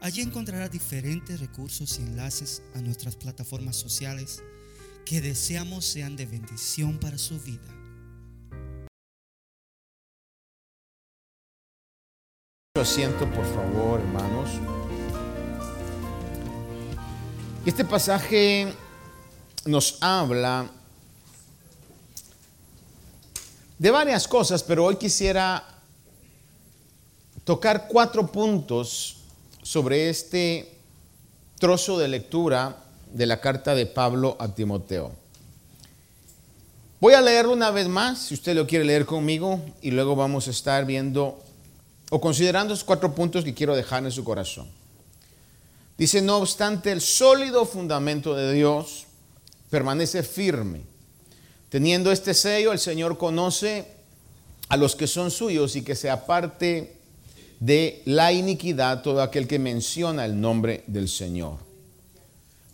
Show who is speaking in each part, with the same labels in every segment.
Speaker 1: Allí encontrará diferentes recursos y enlaces a nuestras plataformas sociales que deseamos sean de bendición para su vida.
Speaker 2: Asiento, por favor, hermanos. Este pasaje nos habla de varias cosas, pero hoy quisiera tocar cuatro puntos sobre este trozo de lectura de la carta de Pablo a Timoteo. Voy a leerlo una vez más, si usted lo quiere leer conmigo, y luego vamos a estar viendo o considerando esos cuatro puntos que quiero dejar en su corazón. Dice, no obstante, el sólido fundamento de Dios permanece firme. Teniendo este sello, el Señor conoce a los que son suyos y que se aparte de la iniquidad todo aquel que menciona el nombre del Señor.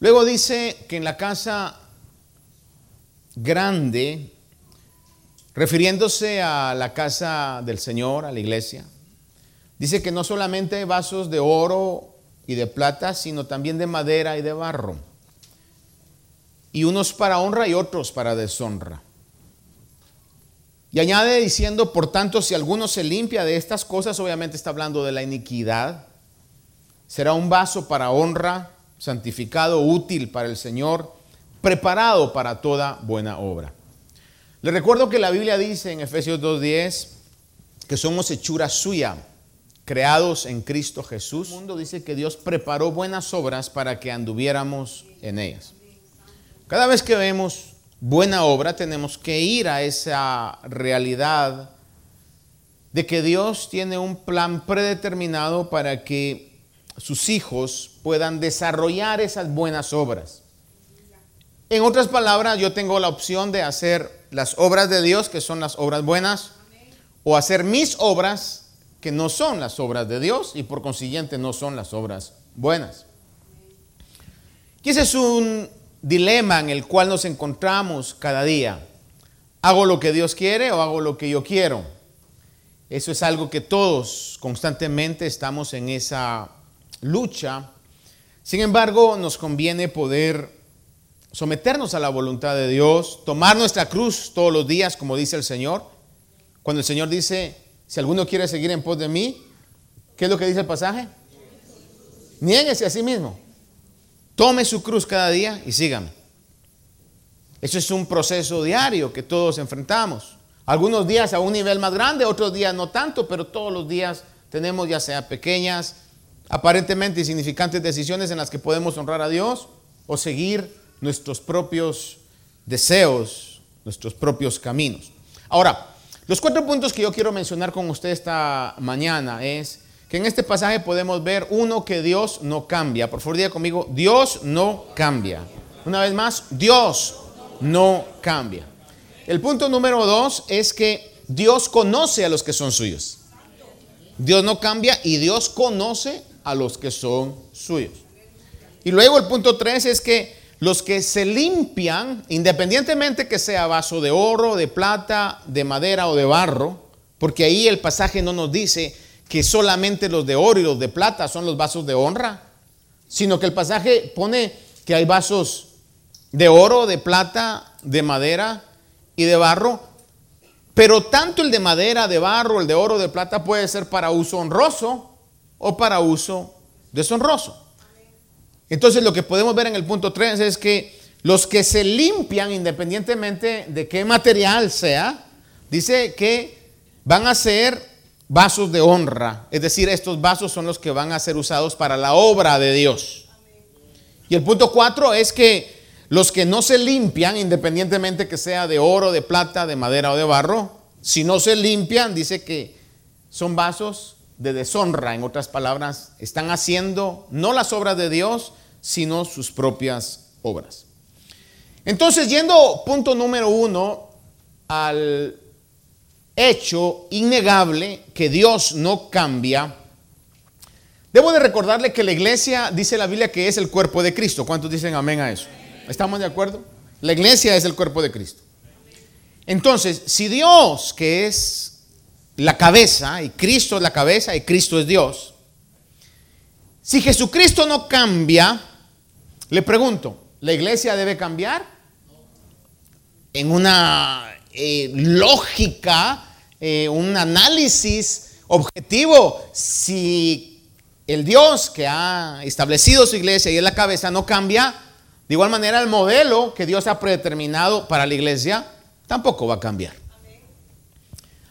Speaker 2: Luego dice que en la casa grande, refiriéndose a la casa del Señor, a la iglesia, dice que no solamente vasos de oro y de plata, sino también de madera y de barro, y unos para honra y otros para deshonra. Y añade diciendo, por tanto, si alguno se limpia de estas cosas, obviamente está hablando de la iniquidad, será un vaso para honra, santificado, útil para el Señor, preparado para toda buena obra. Le recuerdo que la Biblia dice en Efesios 2.10 que somos hechura suya, creados en Cristo Jesús. El mundo dice que Dios preparó buenas obras para que anduviéramos en ellas. Cada vez que vemos buena obra, tenemos que ir a esa realidad de que Dios tiene un plan predeterminado para que sus hijos puedan desarrollar esas buenas obras. En otras palabras, yo tengo la opción de hacer las obras de Dios, que son las obras buenas, o hacer mis obras, que no son las obras de Dios y por consiguiente no son las obras buenas. Y ese es un dilema en el cual nos encontramos cada día. ¿Hago lo que Dios quiere o hago lo que yo quiero? Eso es algo que todos constantemente estamos en esa lucha. Sin embargo, nos conviene poder someternos a la voluntad de Dios, tomar nuestra cruz todos los días, como dice el Señor. Cuando el Señor dice, si alguno quiere seguir en pos de mí, ¿qué es lo que dice el pasaje? Niéguese a sí mismo. Tome su cruz cada día y sígame. Eso es un proceso diario que todos enfrentamos. Algunos días a un nivel más grande, otros días no tanto, pero todos los días tenemos ya sea pequeñas, aparentemente insignificantes decisiones en las que podemos honrar a Dios o seguir nuestros propios deseos, nuestros propios caminos. Ahora, los cuatro puntos que yo quiero mencionar con usted esta mañana es que en este pasaje podemos ver uno que Dios no cambia. Por favor, diga conmigo, Dios no cambia. Una vez más, Dios no cambia. El punto número dos es que Dios conoce a los que son suyos. Dios no cambia y Dios conoce a los que son suyos. Y luego el punto tres es que los que se limpian, independientemente que sea vaso de oro, de plata, de madera o de barro, porque ahí el pasaje no nos dice que solamente los de oro y los de plata son los vasos de honra, sino que el pasaje pone que hay vasos de oro, de plata, de madera y de barro, pero tanto el de madera, de barro, el de oro, de plata puede ser para uso honroso o para uso deshonroso. Entonces lo que podemos ver en el punto 3 es que los que se limpian independientemente de qué material sea, dice que van a ser vasos de honra. Es decir, estos vasos son los que van a ser usados para la obra de Dios. Y el punto cuatro es que los que no se limpian, independientemente que sea de oro, de plata, de madera o de barro, si no se limpian, dice que son vasos de deshonra, en otras palabras, están haciendo no las obras de Dios, sino sus propias obras. Entonces, yendo punto número uno al hecho innegable que Dios no cambia, debo de recordarle que la iglesia, dice la Biblia, que es el cuerpo de Cristo. ¿Cuántos dicen amén a eso? ¿Estamos de acuerdo? La iglesia es el cuerpo de Cristo. Entonces, si Dios, que es la cabeza, y Cristo es la cabeza, y Cristo es Dios, si Jesucristo no cambia, le pregunto, ¿la iglesia debe cambiar? En una eh, lógica, eh, un análisis objetivo, si el Dios que ha establecido su iglesia y es la cabeza no cambia, de igual manera el modelo que Dios ha predeterminado para la iglesia tampoco va a cambiar.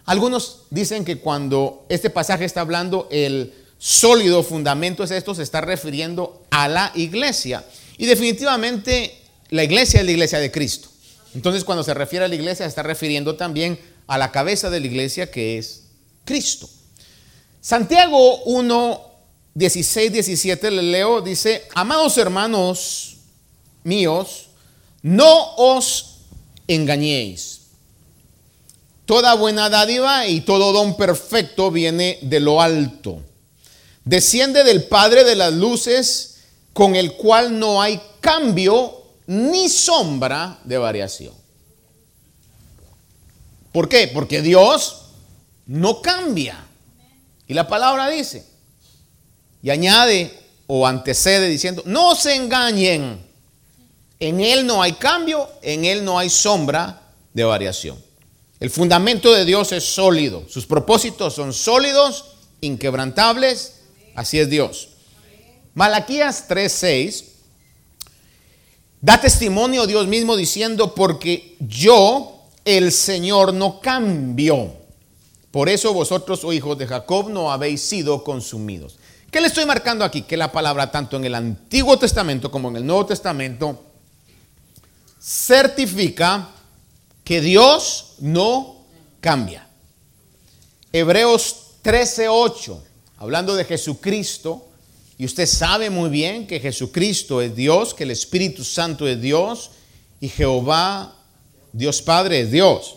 Speaker 2: Algunos dicen que cuando este pasaje está hablando el sólido fundamento es esto, se está refiriendo a la iglesia. Y definitivamente la iglesia es la iglesia de Cristo. Entonces cuando se refiere a la iglesia se está refiriendo también a la cabeza de la iglesia que es Cristo. Santiago 1, 16, 17 le leo, dice, amados hermanos míos, no os engañéis. Toda buena dádiva y todo don perfecto viene de lo alto. Desciende del Padre de las luces, con el cual no hay cambio ni sombra de variación. ¿Por qué? Porque Dios no cambia. Y la palabra dice, y añade o antecede diciendo, no se engañen, en Él no hay cambio, en Él no hay sombra de variación. El fundamento de Dios es sólido, sus propósitos son sólidos, inquebrantables, así es Dios. Malaquías 3:6 Da testimonio Dios mismo diciendo, porque yo, el Señor, no cambio. Por eso vosotros, oh hijos de Jacob, no habéis sido consumidos. ¿Qué le estoy marcando aquí? Que la palabra, tanto en el Antiguo Testamento como en el Nuevo Testamento, certifica que Dios no cambia. Hebreos 13:8, hablando de Jesucristo, y usted sabe muy bien que Jesucristo es Dios, que el Espíritu Santo es Dios y Jehová, Dios Padre, es Dios.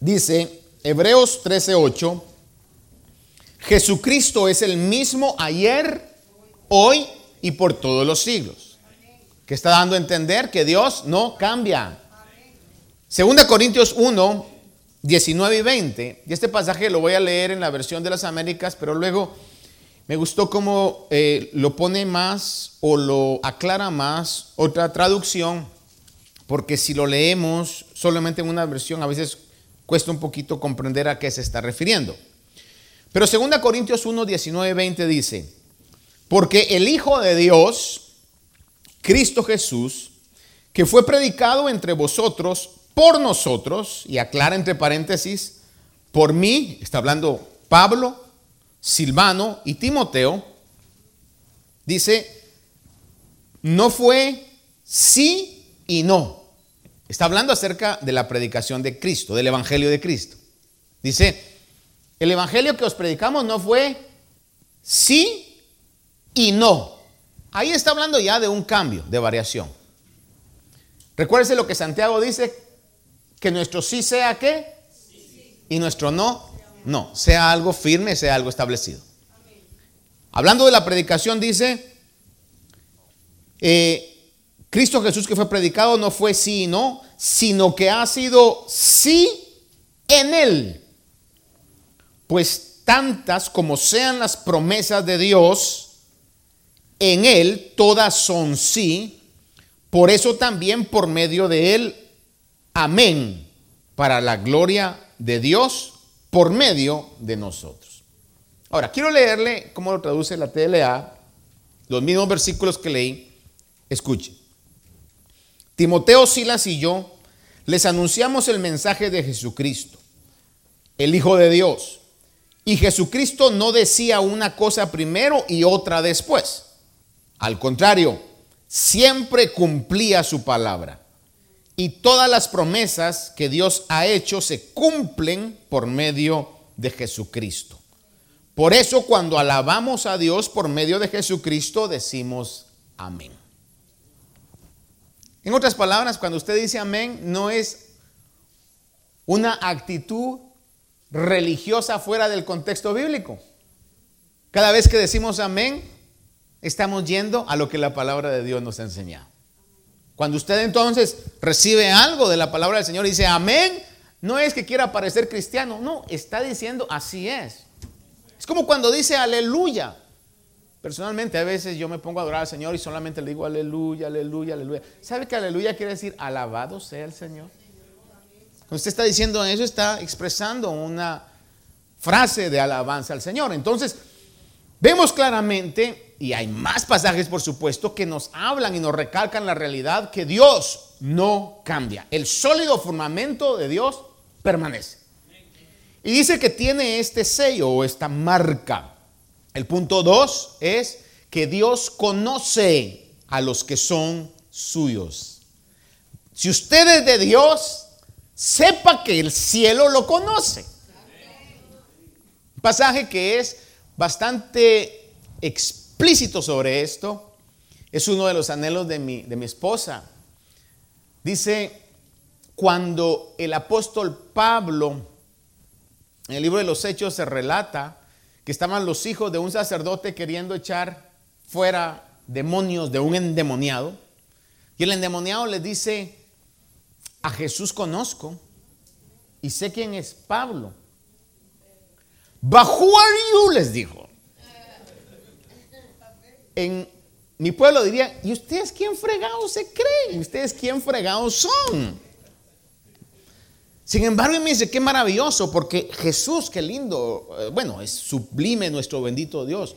Speaker 2: Dice Hebreos 13:8, Jesucristo es el mismo ayer, hoy y por todos los siglos. Que está dando a entender que Dios no cambia. Segunda Corintios 1, 19 y 20. Y este pasaje lo voy a leer en la versión de las Américas, pero luego me gustó cómo eh, lo pone más o lo aclara más otra traducción, porque si lo leemos solamente en una versión, a veces cuesta un poquito comprender a qué se está refiriendo. Pero 2 Corintios 1, 19, 20 dice, porque el Hijo de Dios, Cristo Jesús, que fue predicado entre vosotros por nosotros, y aclara entre paréntesis, por mí, está hablando Pablo, Silvano y Timoteo, dice, no fue sí y no. Está hablando acerca de la predicación de Cristo, del Evangelio de Cristo. Dice, el Evangelio que os predicamos no fue sí y no. Ahí está hablando ya de un cambio, de variación. Recuérdese lo que Santiago dice, que nuestro sí sea qué y nuestro no no, sea algo firme, sea algo establecido. Hablando de la predicación, dice, eh, Cristo Jesús que fue predicado no fue sí y no, sino que ha sido sí en él. Pues tantas como sean las promesas de Dios, en él todas son sí. Por eso también por medio de él, amén, para la gloria de Dios por medio de nosotros. Ahora, quiero leerle cómo lo traduce la TLA, los mismos versículos que leí. Escuche. Timoteo, Silas y yo les anunciamos el mensaje de Jesucristo, el Hijo de Dios. Y Jesucristo no decía una cosa primero y otra después. Al contrario, siempre cumplía su palabra. Y todas las promesas que Dios ha hecho se cumplen por medio de Jesucristo. Por eso cuando alabamos a Dios por medio de Jesucristo decimos amén. En otras palabras, cuando usted dice amén, no es una actitud religiosa fuera del contexto bíblico. Cada vez que decimos amén, estamos yendo a lo que la palabra de Dios nos ha enseñado. Cuando usted entonces recibe algo de la palabra del Señor y dice amén, no es que quiera parecer cristiano, no, está diciendo así es. Es como cuando dice aleluya. Personalmente a veces yo me pongo a adorar al Señor y solamente le digo aleluya, aleluya, aleluya. ¿Sabe que aleluya quiere decir alabado sea el Señor? Cuando usted está diciendo eso, está expresando una frase de alabanza al Señor. Entonces, vemos claramente, y hay más pasajes por supuesto, que nos hablan y nos recalcan la realidad que Dios no cambia. El sólido fundamento de Dios permanece. Y dice que tiene este sello o esta marca. El punto dos es que Dios conoce a los que son suyos. Si usted es de Dios, sepa que el cielo lo conoce. Un pasaje que es bastante explícito sobre esto. Es uno de los anhelos de mi, de mi esposa. Dice, cuando el apóstol Pablo en el libro de los Hechos se relata que estaban los hijos de un sacerdote queriendo echar fuera demonios de un endemoniado. Y el endemoniado les dice, a Jesús conozco y sé quién es Pablo. But are you? les dijo. En mi pueblo diría, ¿y ustedes quién fregados se creen? ¿Y ustedes quién fregados son? Sin embargo, me dice, qué maravilloso, porque Jesús, qué lindo, eh, bueno, es sublime nuestro bendito Dios.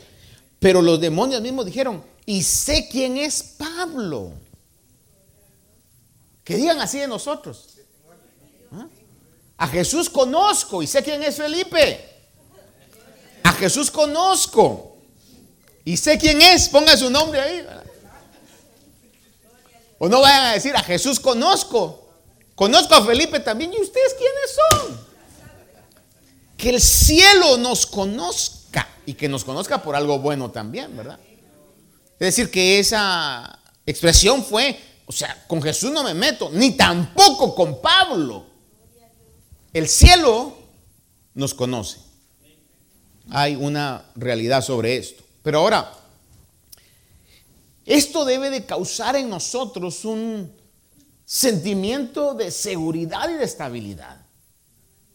Speaker 2: Pero los demonios mismos dijeron, y sé quién es Pablo. Que digan así de nosotros. ¿Ah? A Jesús conozco y sé quién es Felipe. A Jesús conozco y sé quién es. Ponga su nombre ahí. O no vayan a decir, a Jesús conozco Conozco a Felipe también. ¿Y ustedes quiénes son? Que el cielo nos conozca y que nos conozca por algo bueno también, ¿verdad? Es decir, que esa expresión fue, o sea, con Jesús no me meto, ni tampoco con Pablo. El cielo nos conoce. Hay una realidad sobre esto. Pero ahora, esto debe de causar en nosotros un sentimiento de seguridad y de estabilidad.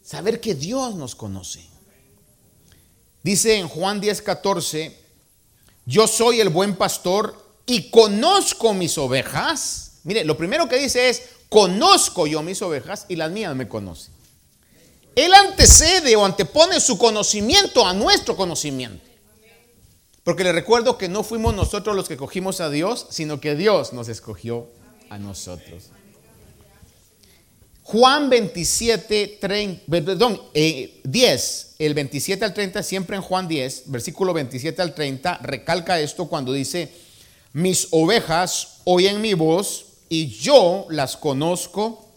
Speaker 2: Saber que Dios nos conoce. Dice en Juan 10, 14, yo soy el buen pastor y conozco mis ovejas. Mire, lo primero que dice es, conozco yo mis ovejas y las mías me conocen. Él antecede o antepone su conocimiento a nuestro conocimiento. Porque le recuerdo que no fuimos nosotros los que cogimos a Dios, sino que Dios nos escogió a nosotros. Juan 27, 30, perdón, 10, eh, el 27 al 30, siempre en Juan 10, versículo 27 al 30, recalca esto cuando dice, mis ovejas oyen mi voz y yo las conozco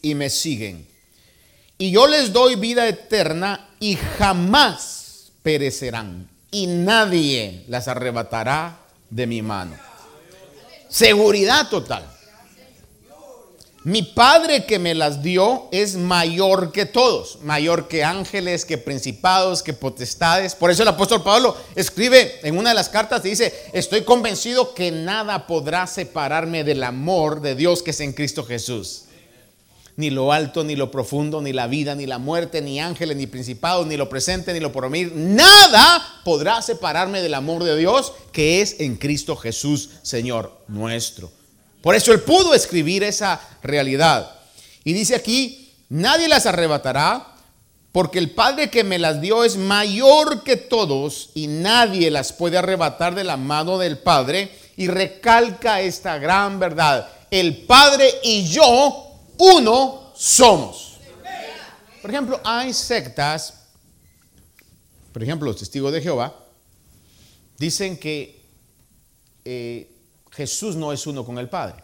Speaker 2: y me siguen. Y yo les doy vida eterna y jamás perecerán y nadie las arrebatará de mi mano. Seguridad total. Mi Padre que me las dio es mayor que todos, mayor que ángeles, que principados, que potestades. Por eso el apóstol Pablo escribe en una de las cartas y dice, estoy convencido que nada podrá separarme del amor de Dios que es en Cristo Jesús. Ni lo alto, ni lo profundo, ni la vida, ni la muerte, ni ángeles, ni principados, ni lo presente, ni lo porvenir. Nada podrá separarme del amor de Dios que es en Cristo Jesús, Señor nuestro. Por eso él pudo escribir esa realidad. Y dice aquí, nadie las arrebatará, porque el Padre que me las dio es mayor que todos y nadie las puede arrebatar de la mano del Padre. Y recalca esta gran verdad. El Padre y yo, uno somos. Por ejemplo, hay sectas, por ejemplo, los testigos de Jehová, dicen que eh, Jesús no es uno con el Padre.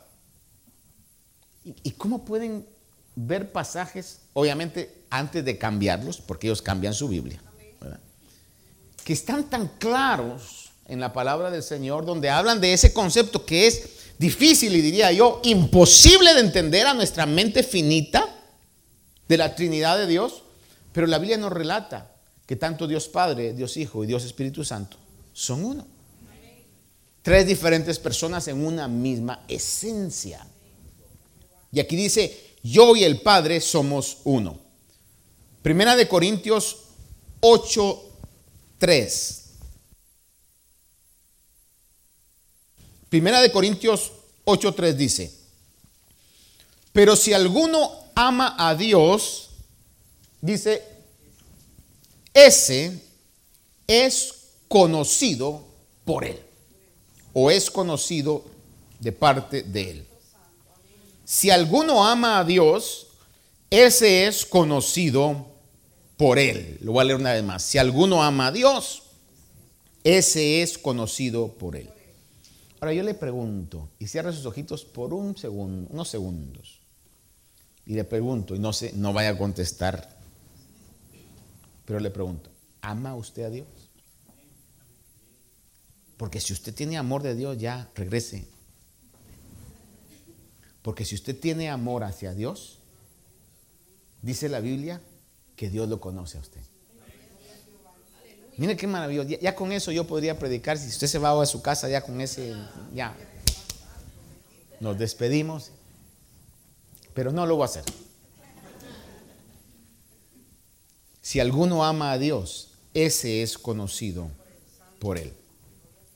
Speaker 2: ¿Y cómo pueden ver pasajes, obviamente antes de cambiarlos, porque ellos cambian su Biblia, que están tan claros en la palabra del Señor, donde hablan de ese concepto que es difícil y diría yo, imposible de entender a nuestra mente finita de la Trinidad de Dios, pero la Biblia nos relata que tanto Dios Padre, Dios Hijo y Dios Espíritu Santo son uno. Tres diferentes personas en una misma esencia. Y aquí dice, yo y el Padre somos uno. Primera de Corintios 8, 3. Primera de Corintios 8:3 dice, pero si alguno ama a Dios, dice, ese es conocido por él, o es conocido de parte de él. Si alguno ama a Dios, ese es conocido por él. Lo voy a leer una vez más. Si alguno ama a Dios, ese es conocido por él. Ahora yo le pregunto, y cierra sus ojitos por un segundo, unos segundos. Y le pregunto, y no sé, no vaya a contestar, pero le pregunto, ¿ama usted a Dios? Porque si usted tiene amor de Dios, ya regrese. Porque si usted tiene amor hacia Dios, dice la Biblia que Dios lo conoce a usted. Mire qué maravilloso. Ya, con eso yo podría predicar. Si usted se va a su casa, ya con ese, ya. Nos despedimos. Pero no lo voy a hacer. Si alguno ama a Dios, ese es conocido por él.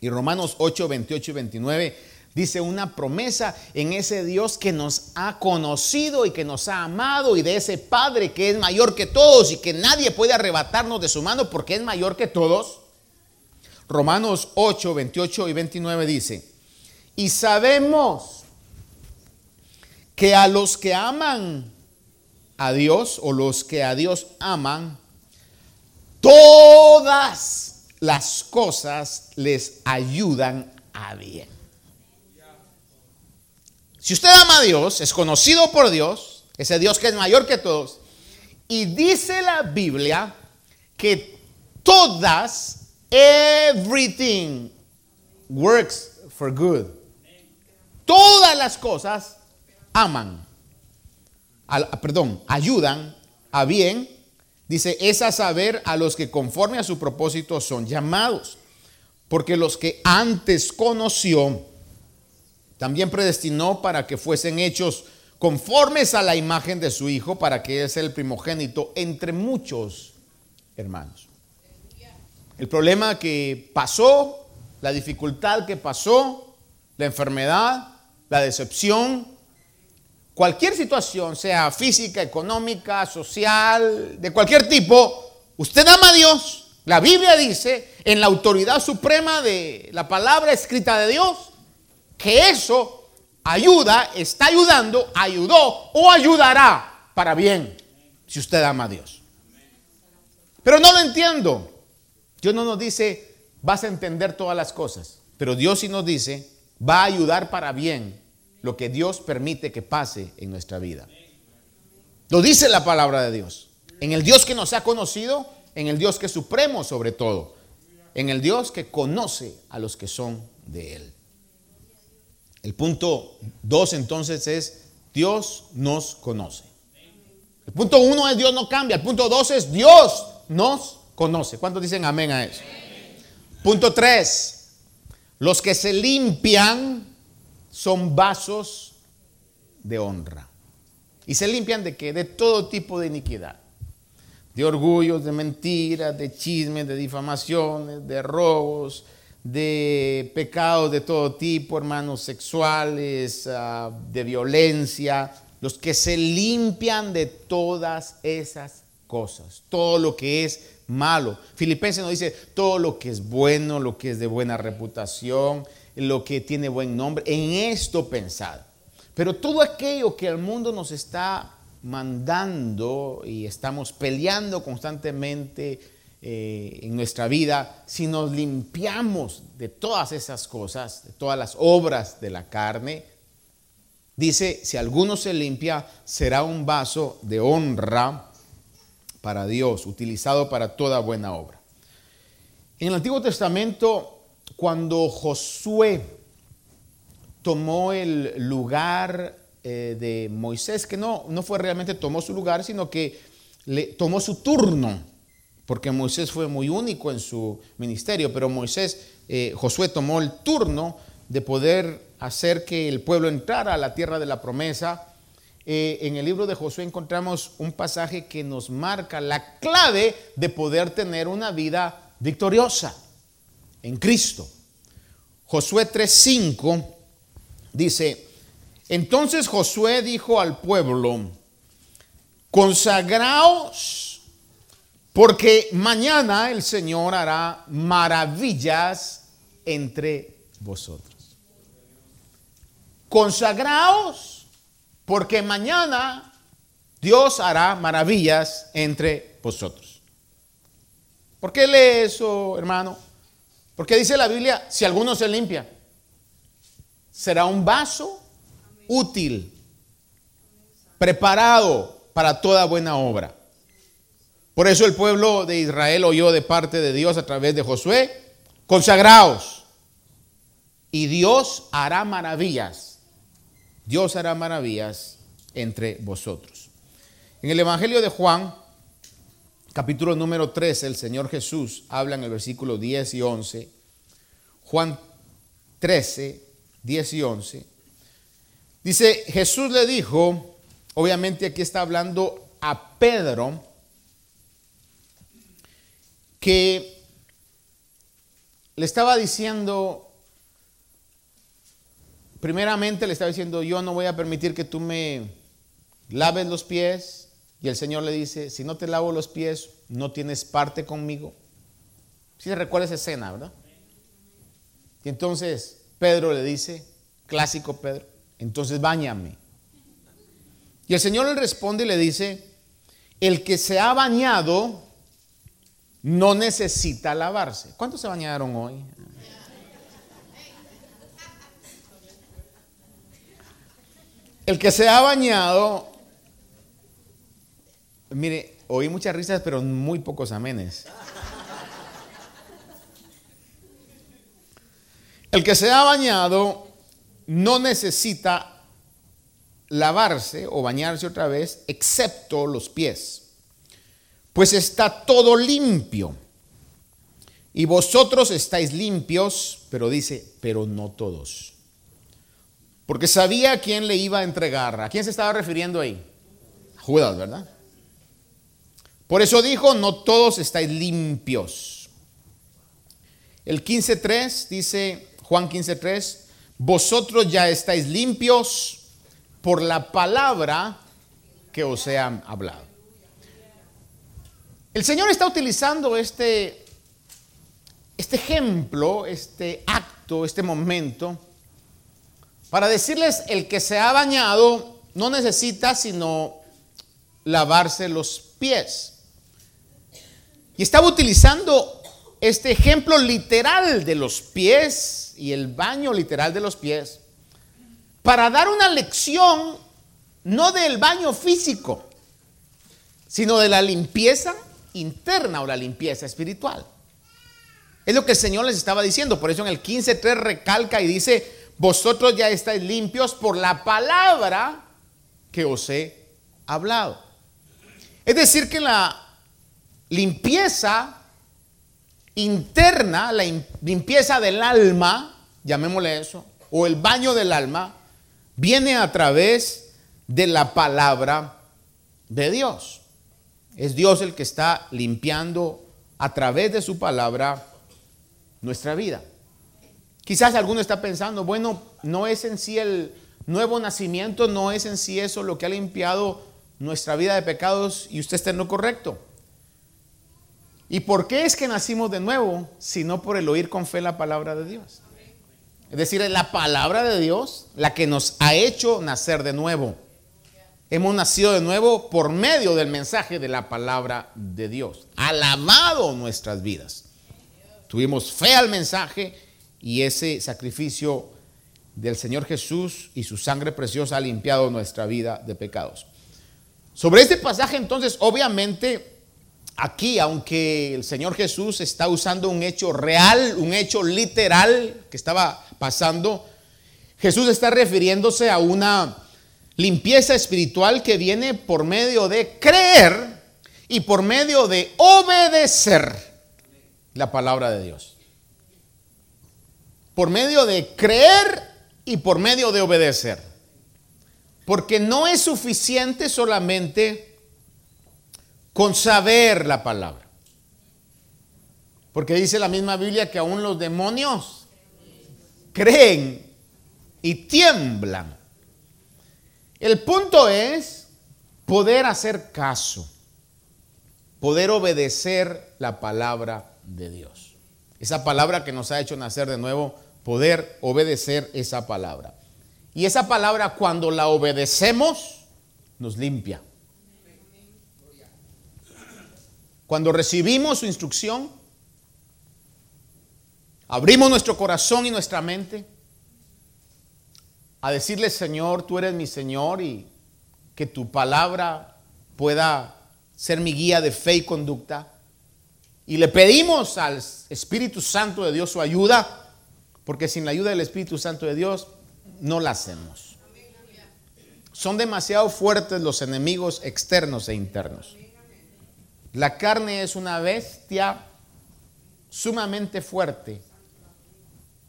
Speaker 2: Y Romanos 8, 28 y 29 dice una promesa en ese Dios que nos ha conocido y que nos ha amado y de ese Padre que es mayor que todos y que nadie puede arrebatarnos de su mano porque es mayor que todos. Romanos 8, 28 y 29 dice, y sabemos que a los que aman a Dios o los que a Dios aman, todas las cosas les ayudan a bien. Si usted ama a Dios, es conocido por Dios, ese Dios que es mayor que todos, y dice la Biblia que todas, everything works for good. Todas las cosas aman, perdón, ayudan a bien. Dice, es a saber a los que conforme a su propósito son llamados. Porque los que antes conoció, también predestinó para que fuesen hechos conformes a la imagen de su Hijo, para que sea el primogénito entre muchos hermanos. El problema que pasó, la dificultad que pasó, la enfermedad, la decepción, cualquier situación, sea física, económica, social, de cualquier tipo, usted ama a Dios. La Biblia dice, en la autoridad suprema de la palabra escrita de Dios, que eso ayuda, está ayudando, ayudó o ayudará para bien si usted ama a Dios. Pero no lo entiendo. Dios no nos dice, vas a entender todas las cosas, pero Dios sí nos dice, va a ayudar para bien lo que Dios permite que pase en nuestra vida. Lo dice la palabra de Dios. En el Dios que nos ha conocido, en el Dios que es supremo sobre todo, en el Dios que conoce a los que son de Él. El punto dos entonces es Dios nos conoce. El punto uno es Dios no cambia. El punto dos es Dios nos conoce. ¿Cuántos dicen amén a eso? Punto tres. Los que se limpian son vasos de honra. ¿Y se limpian de qué? De todo tipo de iniquidad. De orgullos, de mentiras, de chismes, de difamaciones, de robos, de pecados de todo tipo, hermanos, sexuales, ah, de violencia, los que se limpian de todas esas cosas, todo lo que es malo. Filipenses nos dice todo lo que es bueno, lo que es de buena reputación, lo que tiene buen nombre, en esto pensad. Pero todo aquello que el mundo nos está mandando y estamos peleando constantemente, eh, en nuestra vida, si nos limpiamos de todas esas cosas, de todas las obras de la carne, dice, si alguno se limpia, será un vaso de honra para Dios, utilizado para toda buena obra. En el Antiguo Testamento, cuando Josué tomó el lugar eh, de Moisés, que no, no fue realmente tomó su lugar, sino que le tomó su turno, porque Moisés fue muy único en su ministerio, pero Moisés, eh, Josué tomó el turno de poder hacer que el pueblo entrara a la tierra de la promesa. Eh, en el libro de Josué encontramos un pasaje que nos marca la clave de poder tener una vida victoriosa en Cristo. Josué 3:5 dice, entonces Josué dijo al pueblo, consagraos, porque mañana el Señor hará maravillas entre vosotros. Consagraos, porque mañana Dios hará maravillas entre vosotros. ¿Por qué lee eso, hermano? Porque dice la Biblia, si alguno se limpia, será un vaso útil, preparado para toda buena obra. Por eso el pueblo de Israel oyó de parte de Dios a través de Josué, consagraos, y Dios hará maravillas. Dios hará maravillas entre vosotros. En el Evangelio de Juan, capítulo número 13, el Señor Jesús habla en el versículo 10 y 11. Juan 13, 10 y 11. Dice, Jesús le dijo, obviamente aquí está hablando a Pedro, que le estaba diciendo, primeramente le estaba diciendo, yo no voy a permitir que tú me laves los pies. Y el Señor le dice, si no te lavo los pies, no tienes parte conmigo. Si se recuerda esa escena, ¿verdad? Y entonces Pedro le dice, clásico Pedro, entonces báñame. Y el Señor le responde y le dice, el que se ha bañado no necesita lavarse. ¿Cuántos se bañaron hoy? El que se ha bañado, mire, oí muchas risas, pero muy pocos amenes. El que se ha bañado no necesita lavarse o bañarse otra vez, excepto los pies, pues está todo limpio. Y vosotros estáis limpios, pero dice, pero no todos. Porque sabía a quién le iba a entregar. ¿A quién se estaba refiriendo ahí? Judas, ¿verdad? Por eso dijo, no todos estáis limpios. El 15.3 dice, Juan 15.3, vosotros ya estáis limpios por la palabra que os he hablado. El Señor está utilizando este, este ejemplo, este acto, este momento, para decirles, el que se ha bañado no necesita sino lavarse los pies. Y estaba utilizando este ejemplo literal de los pies y el baño literal de los pies para dar una lección no del baño físico, sino de la limpieza interna o la limpieza espiritual. Es lo que el Señor les estaba diciendo. Por eso en el 15.3 recalca y dice, vosotros ya estáis limpios por la palabra que os he hablado. Es decir, que la limpieza interna, la limpieza del alma, llamémosle eso, o el baño del alma, viene a través de la palabra de Dios. Es Dios el que está limpiando a través de su palabra nuestra vida. Quizás alguno está pensando, bueno, no es en sí el nuevo nacimiento, no es en sí eso lo que ha limpiado nuestra vida de pecados y usted está en lo correcto. ¿Y por qué es que nacimos de nuevo? Sino por el oír con fe la palabra de Dios. Es decir, la palabra de Dios la que nos ha hecho nacer de nuevo. Hemos nacido de nuevo por medio del mensaje de la palabra de Dios. Alabado nuestras vidas. Tuvimos fe al mensaje y ese sacrificio del Señor Jesús y su sangre preciosa ha limpiado nuestra vida de pecados. Sobre este pasaje entonces, obviamente, aquí, aunque el Señor Jesús está usando un hecho real, un hecho literal que estaba pasando, Jesús está refiriéndose a una limpieza espiritual que viene por medio de creer y por medio de obedecer la palabra de Dios. Por medio de creer y por medio de obedecer. Porque no es suficiente solamente con saber la palabra. Porque dice la misma Biblia que aún los demonios creen y tiemblan. El punto es poder hacer caso, poder obedecer la palabra de Dios. Esa palabra que nos ha hecho nacer de nuevo poder obedecer esa palabra. Y esa palabra cuando la obedecemos nos limpia. Cuando recibimos su instrucción, abrimos nuestro corazón y nuestra mente a decirle, Señor, tú eres mi Señor y que tu palabra pueda ser mi guía de fe y conducta. Y le pedimos al Espíritu Santo de Dios su ayuda porque sin la ayuda del Espíritu Santo de Dios no la hacemos. Son demasiado fuertes los enemigos externos e internos. La carne es una bestia sumamente fuerte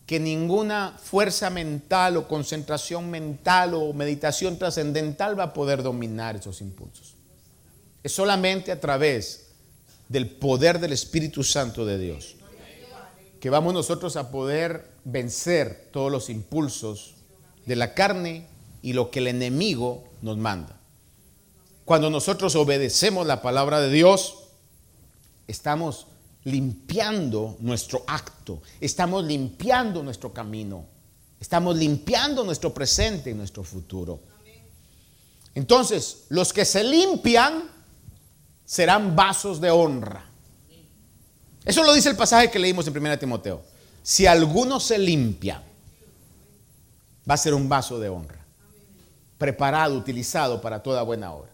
Speaker 2: que ninguna fuerza mental o concentración mental o meditación trascendental va a poder dominar esos impulsos. Es solamente a través del poder del Espíritu Santo de Dios que vamos nosotros a poder vencer todos los impulsos de la carne y lo que el enemigo nos manda. Cuando nosotros obedecemos la palabra de Dios, estamos limpiando nuestro acto, estamos limpiando nuestro camino, estamos limpiando nuestro presente y nuestro futuro. Entonces, los que se limpian serán vasos de honra. Eso lo dice el pasaje que leímos en 1 Timoteo. Si alguno se limpia, va a ser un vaso de honra, preparado, utilizado para toda buena obra.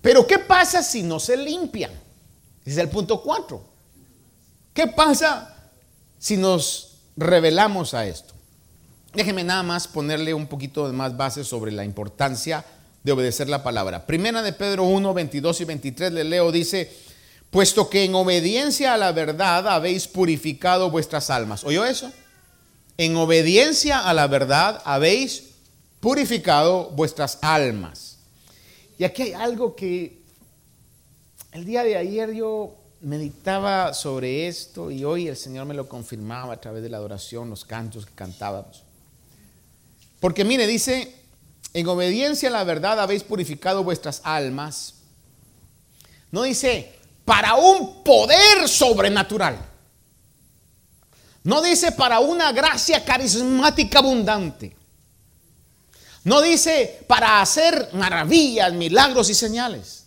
Speaker 2: Pero ¿qué pasa si no se limpian? Ese es el punto 4. ¿Qué pasa si nos revelamos a esto? Déjeme nada más ponerle un poquito de más base sobre la importancia de obedecer la palabra. Primera de Pedro 1, 22 y 23 le leo, dice, puesto que en obediencia a la verdad habéis purificado vuestras almas. ¿Oyó eso? En obediencia a la verdad habéis purificado vuestras almas. Y aquí hay algo que el día de ayer yo meditaba sobre esto y hoy el Señor me lo confirmaba a través de la adoración, los cantos que cantábamos. Porque mire, dice, en obediencia a la verdad habéis purificado vuestras almas. No dice, para un poder sobrenatural. No dice para una gracia carismática abundante. No dice para hacer maravillas, milagros y señales.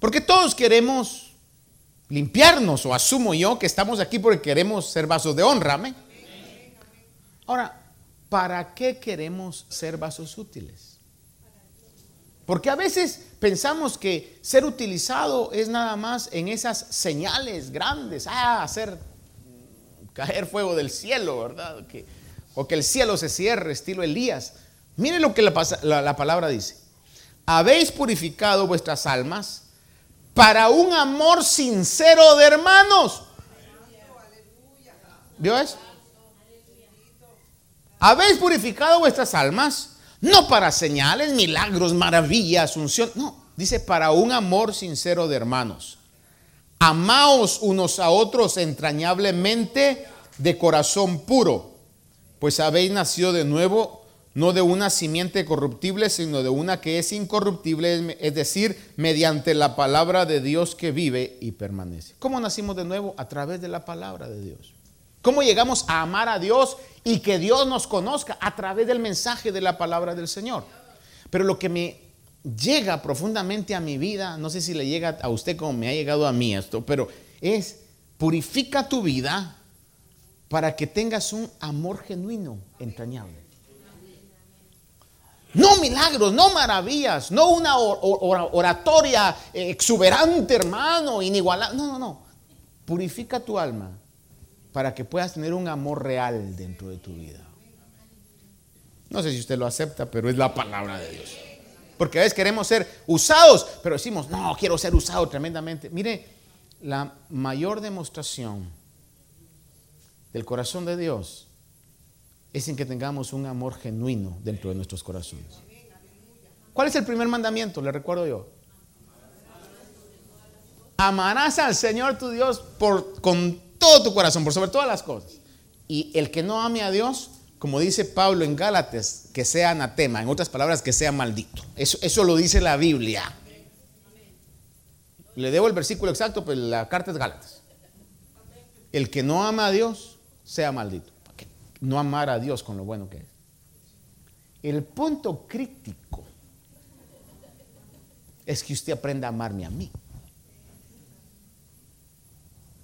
Speaker 2: Porque todos queremos limpiarnos, o asumo yo que estamos aquí porque queremos ser vasos de honra. Ahora, ¿para qué queremos ser vasos útiles? Porque a veces pensamos que ser utilizado es nada más en esas señales grandes, ah, hacer caer fuego del cielo, ¿verdad? O que el cielo se cierre, estilo Elías. Mire lo que la palabra dice. Habéis purificado vuestras almas para un amor sincero de hermanos. ¿Vio eso? Habéis purificado vuestras almas no para señales, milagros, maravillas, unción. No, dice para un amor sincero de hermanos. Amaos unos a otros entrañablemente de corazón puro, pues habéis nacido de nuevo, no de una simiente corruptible, sino de una que es incorruptible, es decir, mediante la palabra de Dios que vive y permanece. ¿Cómo nacimos de nuevo? A través de la palabra de Dios. ¿Cómo llegamos a amar a Dios y que Dios nos conozca? A través del mensaje de la palabra del Señor. Pero lo que me llega profundamente a mi vida, no sé si le llega a usted como me ha llegado a mí esto, pero es purifica tu vida para que tengas un amor genuino, entrañable. No milagros, no maravillas, no una oratoria exuberante, hermano, inigualable. No, no, no. Purifica tu alma para que puedas tener un amor real dentro de tu vida. No sé si usted lo acepta, pero es la palabra de Dios. Porque a veces queremos ser usados, pero decimos, no, quiero ser usado tremendamente. Mire, la mayor demostración del corazón de Dios es en que tengamos un amor genuino dentro de nuestros corazones. ¿Cuál es el primer mandamiento? Le recuerdo yo. Amarás al Señor tu Dios con todo tu corazón, por sobre todas las cosas. Y el que no ame a Dios, como dice Pablo en Gálatas, que sea anatema, en otras palabras, que sea maldito. Eso, eso lo dice la Biblia. Le debo el versículo exacto, pero la carta es Gálatas. El que no ama a Dios, sea maldito. No amar a Dios con lo bueno que es. El punto crítico es que usted aprenda a amarme a mí.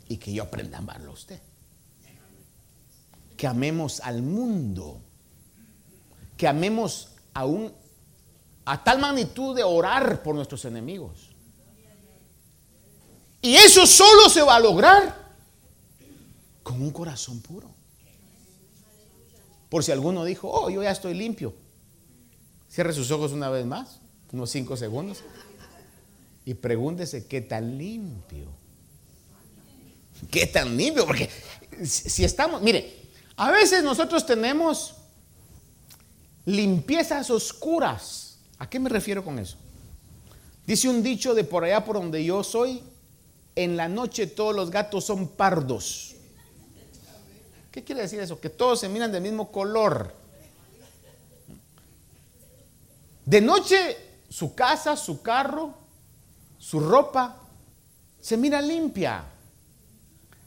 Speaker 2: Y que yo aprenda a amarlo a usted que amemos al mundo, que amemos a, un, a tal magnitud de orar por nuestros enemigos. Y eso solo se va a lograr con un corazón puro. Por si alguno dijo, oh, yo ya estoy limpio. Cierre sus ojos una vez más, unos cinco segundos, y pregúntese qué tan limpio. ¿Qué tan limpio? Porque si estamos, mire, a veces nosotros tenemos limpiezas oscuras. ¿A qué me refiero con eso? Dice un dicho de por allá por donde yo soy, en la noche todos los gatos son pardos. ¿Qué quiere decir eso? Que todos se miran del mismo color. De noche su casa, su carro, su ropa se mira limpia.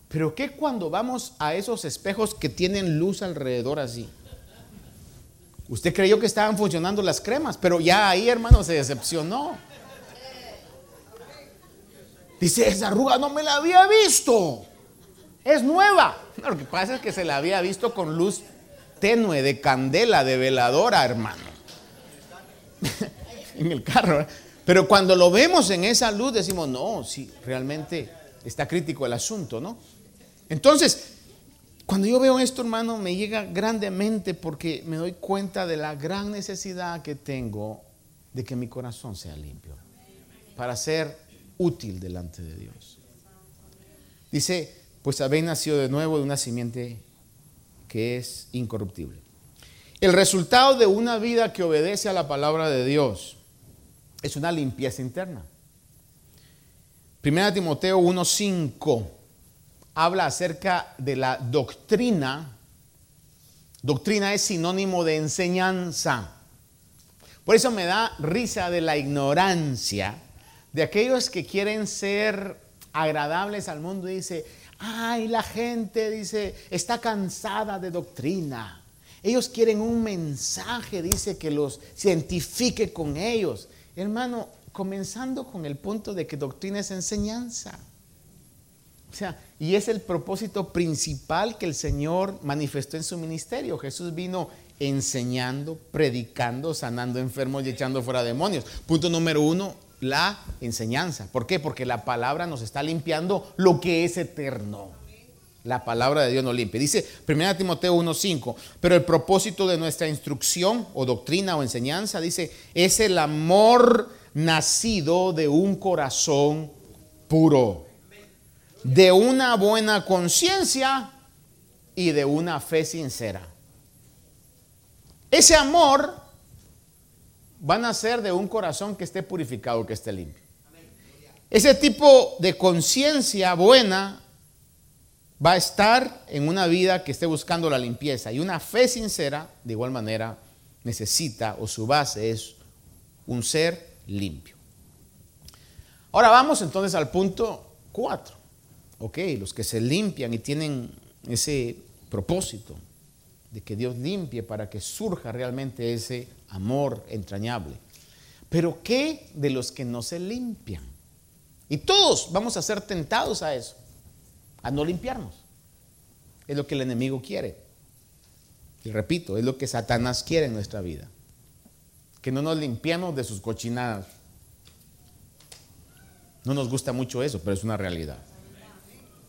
Speaker 2: Pero ¿qué cuando vamos a esos espejos que tienen luz alrededor así? Usted creyó que estaban funcionando las cremas, pero ya ahí, hermano, se decepcionó. Dice, esa arruga no me la había visto. Es nueva. lo que pasa es que se la había visto con luz tenue, de candela, de veladora, hermano. en el carro. Pero cuando lo vemos en esa luz decimos, no, sí, realmente está crítico el asunto, ¿no? Entonces, cuando yo veo esto, hermano, me llega grandemente porque me doy cuenta de la gran necesidad que tengo de que mi corazón sea limpio para ser útil delante de Dios. Dice, pues habéis nacido de nuevo de una simiente que es incorruptible. El resultado de una vida que obedece a la palabra de Dios es una limpieza interna. Primera Timoteo 1.5 habla acerca de la doctrina. Doctrina es sinónimo de enseñanza. Por eso me da risa de la ignorancia de aquellos que quieren ser agradables al mundo dice, ay, la gente dice, está cansada de doctrina. Ellos quieren un mensaje, dice, que los cientifique con ellos. Hermano, comenzando con el punto de que doctrina es enseñanza. O sea, y es el propósito principal que el Señor manifestó en su ministerio. Jesús vino enseñando, predicando, sanando enfermos y echando fuera demonios. Punto número uno, la enseñanza. ¿Por qué? Porque la palabra nos está limpiando lo que es eterno. La palabra de Dios nos limpia. Dice 1 Timoteo 1.5, pero el propósito de nuestra instrucción o doctrina o enseñanza, dice, es el amor nacido de un corazón puro de una buena conciencia y de una fe sincera. Ese amor va a nacer de un corazón que esté purificado, que esté limpio. Ese tipo de conciencia buena va a estar en una vida que esté buscando la limpieza y una fe sincera, de igual manera, necesita o su base es un ser limpio. Ahora vamos entonces al punto 4 ok, los que se limpian y tienen ese propósito de que Dios limpie para que surja realmente ese amor entrañable. Pero ¿qué de los que no se limpian? Y todos vamos a ser tentados a eso, a no limpiarnos. es lo que el enemigo quiere. Y repito, es lo que Satanás quiere en nuestra vida. Que no nos limpiemos de sus cochinadas. No nos gusta mucho eso, pero es una realidad.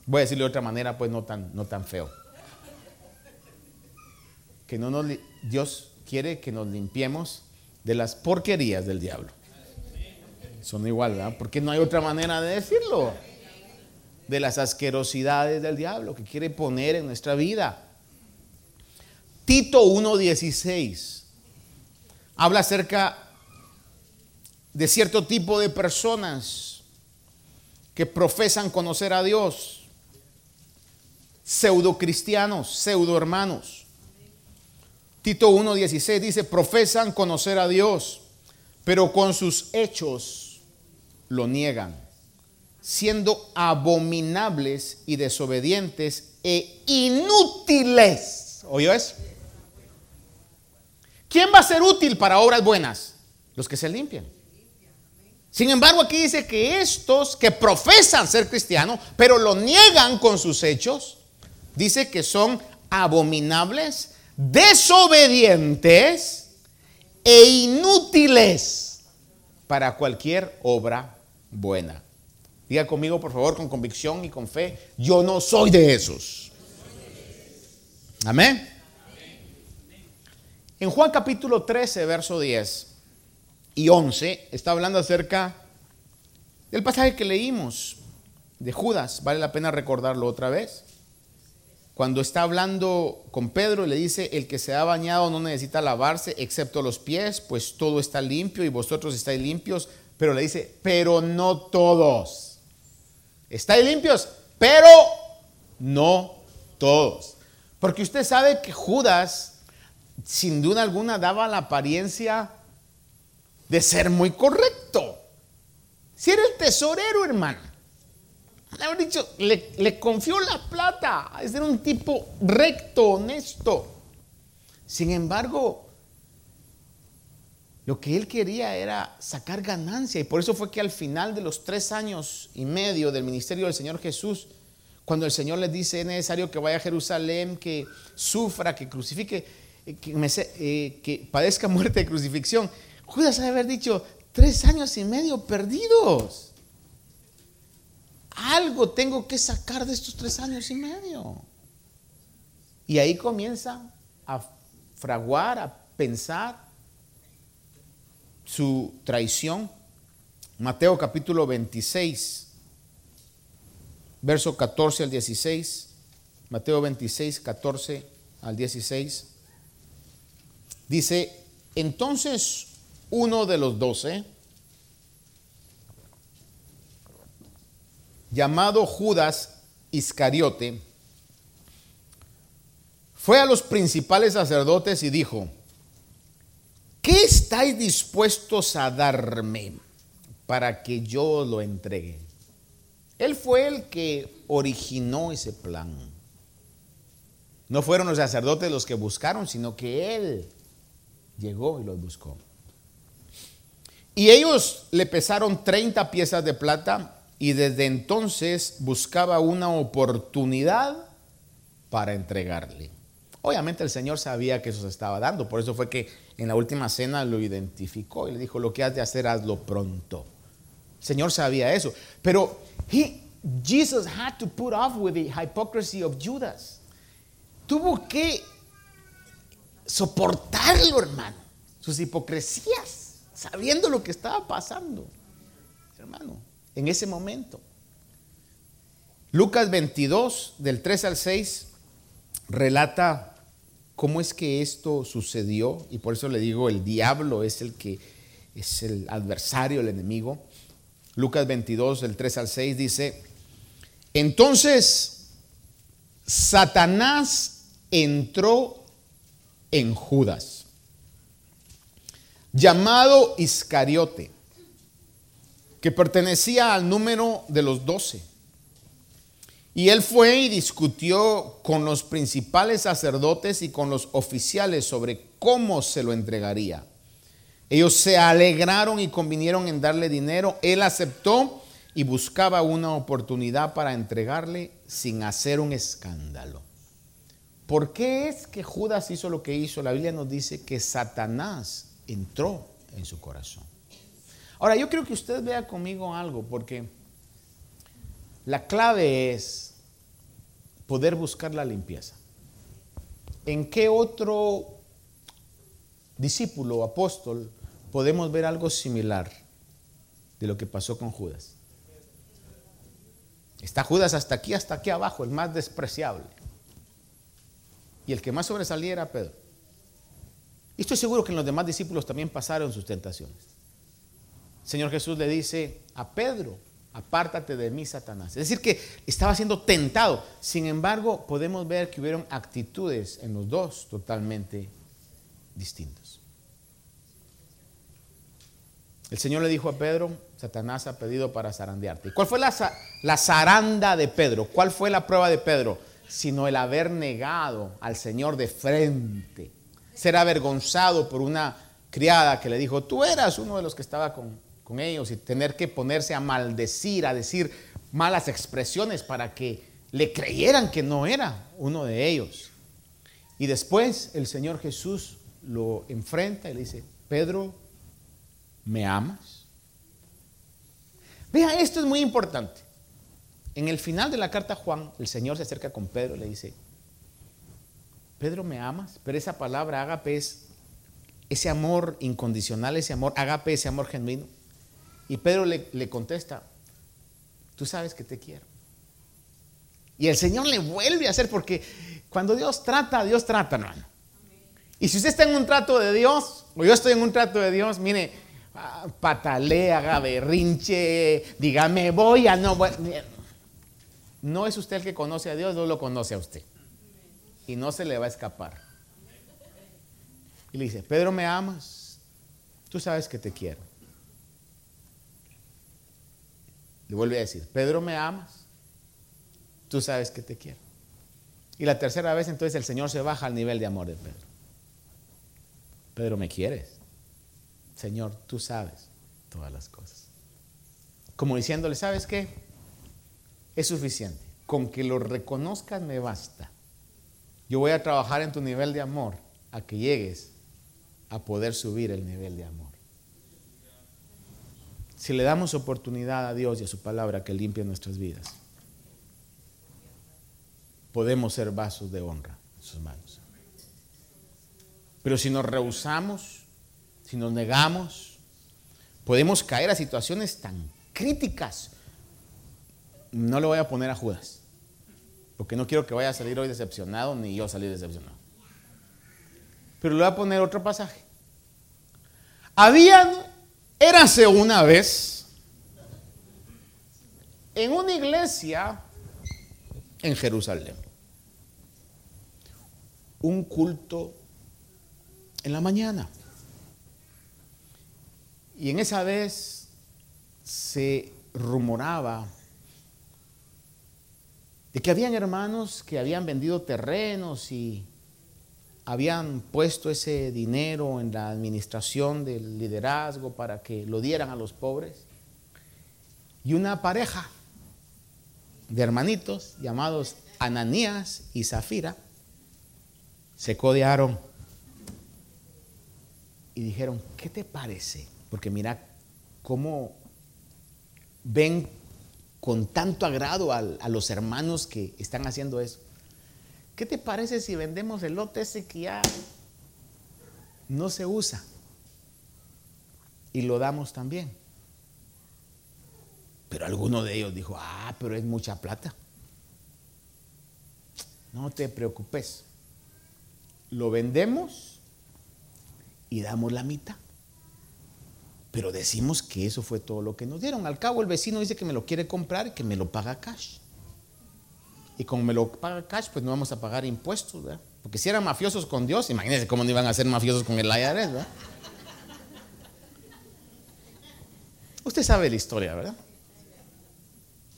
Speaker 2: Voy a decirlo de otra manera, pues no tan, no tan feo. Que no nos, Dios quiere que nos limpiemos de las porquerías del diablo. Son igual, ¿verdad? Porque no hay otra manera de decirlo. De las asquerosidades del diablo que quiere poner en nuestra vida. Tito 1.16 habla acerca de cierto tipo de personas que profesan conocer a Dios, pseudo cristianos, pseudo hermanos. Tito 1.16 dice, profesan conocer a Dios, pero con sus hechos lo niegan, siendo abominables y desobedientes e inútiles. ¿Oyó eso? ¿Quién va a ser útil para obras buenas? Los que se limpian. Sin embargo, aquí dice que estos que profesan ser cristianos, pero lo niegan con sus hechos, dice que son abominables, desobedientes e inútiles para cualquier obra buena. Diga conmigo, por favor, con convicción y con fe, yo no soy de esos. Amén. En Juan capítulo 13, verso 10 y 11, está hablando acerca del pasaje que leímos de Judas. Vale la pena recordarlo otra vez. Cuando está hablando con Pedro, le dice, el que se ha bañado no necesita lavarse excepto los pies, pues todo está limpio y vosotros estáis limpios. Pero le dice, pero no todos. Estáis limpios, pero no todos. Porque usted sabe que Judas, sin duda alguna, daba la apariencia de ser muy correcto. Si era el tesorero, hermano le dicho, le, confió la plata. Es un tipo recto, honesto. Sin embargo, lo que él quería era sacar ganancia. Y por eso fue que al final de los tres años y medio del ministerio del Señor Jesús, cuando el Señor le dice es necesario que vaya a Jerusalén, que sufra, que crucifique, eh, que, eh, que padezca muerte de crucifixión, Judas debe haber dicho, tres años y medio perdidos algo tengo que sacar de estos tres años y medio. Y ahí comienza a fraguar, a pensar su traición. Mateo capítulo 26, verso 14 al 16. Mateo 26, 14 al 16. Dice, entonces uno de los doce, llamado Judas Iscariote, fue a los principales sacerdotes y dijo, ¿qué estáis dispuestos a darme para que yo lo entregue? Él fue el que originó ese plan. No fueron los sacerdotes los que buscaron, sino que él llegó y los buscó. Y ellos le pesaron 30 piezas de plata y desde entonces buscaba una oportunidad para entregarle. Obviamente el Señor sabía que eso se estaba dando, por eso fue que en la última cena lo identificó y le dijo, lo que has de hacer, hazlo pronto. El Señor sabía eso, pero he, Jesus had to put off with the hypocrisy of Judas. Tuvo que soportarlo, hermano, sus hipocresías, sabiendo lo que estaba pasando. Hermano, en ese momento. Lucas 22, del 3 al 6, relata cómo es que esto sucedió, y por eso le digo, el diablo es el que es el adversario, el enemigo. Lucas 22, del 3 al 6 dice, entonces Satanás entró en Judas, llamado Iscariote que pertenecía al número de los doce. Y él fue y discutió con los principales sacerdotes y con los oficiales sobre cómo se lo entregaría. Ellos se alegraron y convinieron en darle dinero. Él aceptó y buscaba una oportunidad para entregarle sin hacer un escándalo. ¿Por qué es que Judas hizo lo que hizo? La Biblia nos dice que Satanás entró en su corazón. Ahora, yo creo que usted vea conmigo algo, porque la clave es poder buscar la limpieza. ¿En qué otro discípulo o apóstol podemos ver algo similar de lo que pasó con Judas? Está Judas hasta aquí, hasta aquí abajo, el más despreciable. Y el que más sobresalía era Pedro. Y estoy seguro que en los demás discípulos también pasaron sus tentaciones. Señor Jesús le dice a Pedro, apártate de mí, Satanás. Es decir, que estaba siendo tentado. Sin embargo, podemos ver que hubieron actitudes en los dos totalmente distintas. El Señor le dijo a Pedro, Satanás ha pedido para zarandearte. ¿Cuál fue la, la zaranda de Pedro? ¿Cuál fue la prueba de Pedro? Sino el haber negado al Señor de frente. Ser avergonzado por una criada que le dijo, tú eras uno de los que estaba con, con ellos y tener que ponerse a maldecir, a decir malas expresiones para que le creyeran que no era uno de ellos. Y después el Señor Jesús lo enfrenta y le dice, Pedro, ¿me amas? Vea, esto es muy importante. En el final de la carta a Juan, el Señor se acerca con Pedro y le dice, Pedro, ¿me amas? Pero esa palabra ágape es ese amor incondicional, ese amor ágape, ese amor genuino. Y Pedro le, contesta, tú sabes que te quiero. Y el Señor le vuelve a hacer porque cuando Dios trata, Dios trata, hermano. Y si usted está en un trato de Dios, o yo estoy en un trato de Dios, mire, ah, patalea, haga berrinche, dígame voy a no. No es usted el que conoce a Dios, no lo conoce a usted. Y no se le va a escapar. Y le dice, Pedro, ¿me amas? Tú sabes que te quiero. Le vuelve a decir, Pedro, ¿me amas? Tú sabes que te quiero. Y la tercera vez entonces el Señor se baja al nivel de amor de Pedro. Pedro, ¿me quieres? Señor, tú sabes todas las cosas. Como diciéndole, ¿sabes qué? Es suficiente. Con que lo reconozcas me basta. Yo voy a trabajar en tu nivel de amor a que llegues a poder subir el nivel de amor. Si le damos oportunidad a Dios y a su palabra que limpie nuestras vidas, podemos ser vasos de honra en sus manos. Pero si nos rehusamos, si nos negamos, podemos caer a situaciones tan críticas. No le voy a poner a Judas, porque no quiero que vaya a salir hoy decepcionado ni yo salir decepcionado. Pero le voy a poner otro pasaje. Habían Érase una vez en una iglesia en Jerusalén un culto en la mañana. Y en esa vez se rumoraba de que habían hermanos que habían vendido terrenos y habían puesto ese dinero en la administración del liderazgo para que lo dieran a los pobres. Y una pareja de hermanitos llamados Ananías y Zafira se codearon y dijeron, ¿qué te parece? Porque mira cómo ven con tanto agrado a, a los hermanos que están haciendo eso. ¿Qué te parece si vendemos el lote ese que ya no se usa y lo damos también? Pero alguno de ellos dijo, ah, pero es mucha plata. No te preocupes. Lo vendemos y damos la mitad. Pero decimos que eso fue todo lo que nos dieron. Al cabo el vecino dice que me lo quiere comprar y que me lo paga cash. Y como me lo paga cash, pues no vamos a pagar impuestos, ¿verdad? Porque si eran mafiosos con Dios, imagínense cómo no iban a ser mafiosos con el IRS, ¿verdad? Usted sabe la historia, ¿verdad?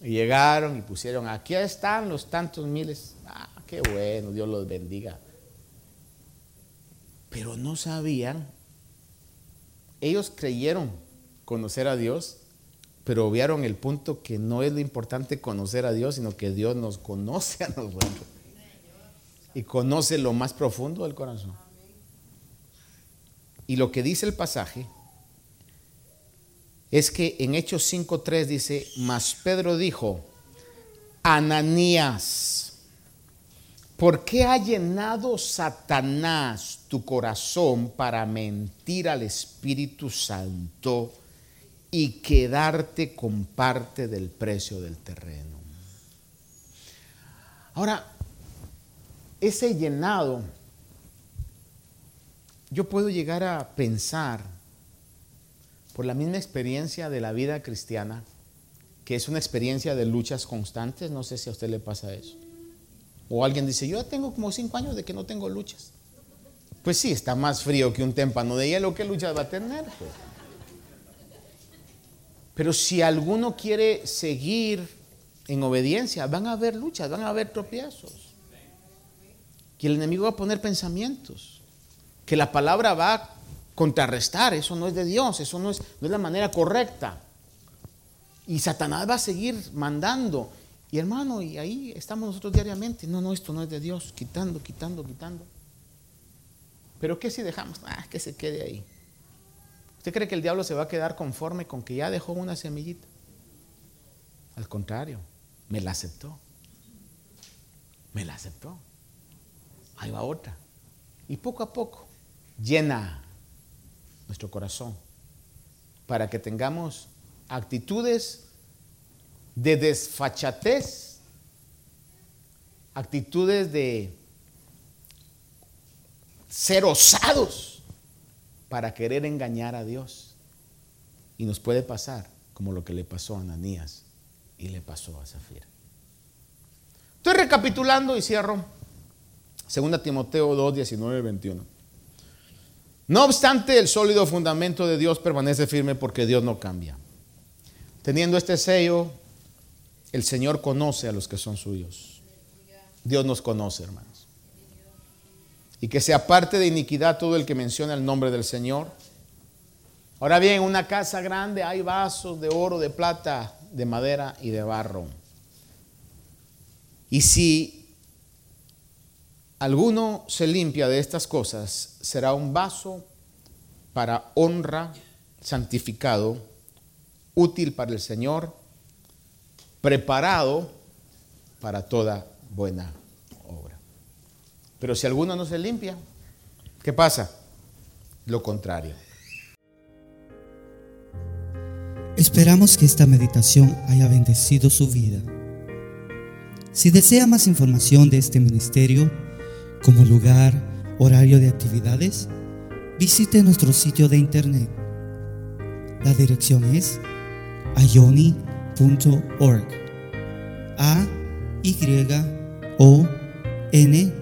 Speaker 2: Llegaron y pusieron, aquí están los tantos miles. Ah, qué bueno, Dios los bendiga. Pero no sabían, ellos creyeron conocer a Dios, pero obviaron el punto que no es lo importante conocer a Dios, sino que Dios nos conoce a nosotros. y conoce lo más profundo del corazón. Y lo que dice el pasaje es que en Hechos 5.3 dice, mas Pedro dijo, Ananías, ¿por qué ha llenado Satanás tu corazón para mentir al Espíritu Santo y quedarte con parte del precio del terreno? Ahora, ese llenado, yo puedo llegar a pensar, por la misma experiencia de la vida cristiana, que es una experiencia de luchas constantes, no sé si a usted le pasa eso. O alguien dice, yo tengo como cinco años de que no tengo luchas. Pues sí, está más frío que un témpano de hielo, ¿qué luchas va a tener? Pues? Pero si alguno quiere seguir en obediencia, van a haber luchas, van a haber tropiezos. Que el enemigo va a poner pensamientos. Que la palabra va a contrarrestar. Eso no es de Dios, eso no es, no es la manera correcta. Y Satanás va a seguir mandando. Y hermano, y ahí estamos nosotros diariamente. No, no, esto no es de Dios. Quitando, quitando, quitando. Pero ¿qué si dejamos? Ah, que se quede ahí. ¿Usted cree que el diablo se va a quedar conforme con que ya dejó una semillita? Al contrario, me la aceptó. Me la aceptó. Ahí va otra. Y poco a poco llena nuestro corazón para que tengamos actitudes de desfachatez, actitudes de ser osados para querer engañar a Dios. Y nos puede pasar como lo que le pasó a Ananías y le pasó a Zafira. Estoy recapitulando y cierro. Segunda Timoteo 2, 19 21. No obstante, el sólido fundamento de Dios permanece firme porque Dios no cambia. Teniendo este sello, el Señor conoce a los que son suyos. Dios nos conoce, hermanos. Y que se aparte de iniquidad todo el que menciona el nombre del Señor. Ahora bien, en una casa grande hay vasos de oro, de plata, de madera y de barro. Y si alguno se limpia de estas cosas, será un vaso para honra, santificado, útil para el Señor, preparado para toda buena. Pero si alguno no se limpia, ¿qué pasa? Lo contrario.
Speaker 1: Esperamos que esta meditación haya bendecido su vida. Si desea más información de este ministerio, como lugar, horario de actividades, visite nuestro sitio de internet. La dirección es ayoni.org. A Y O N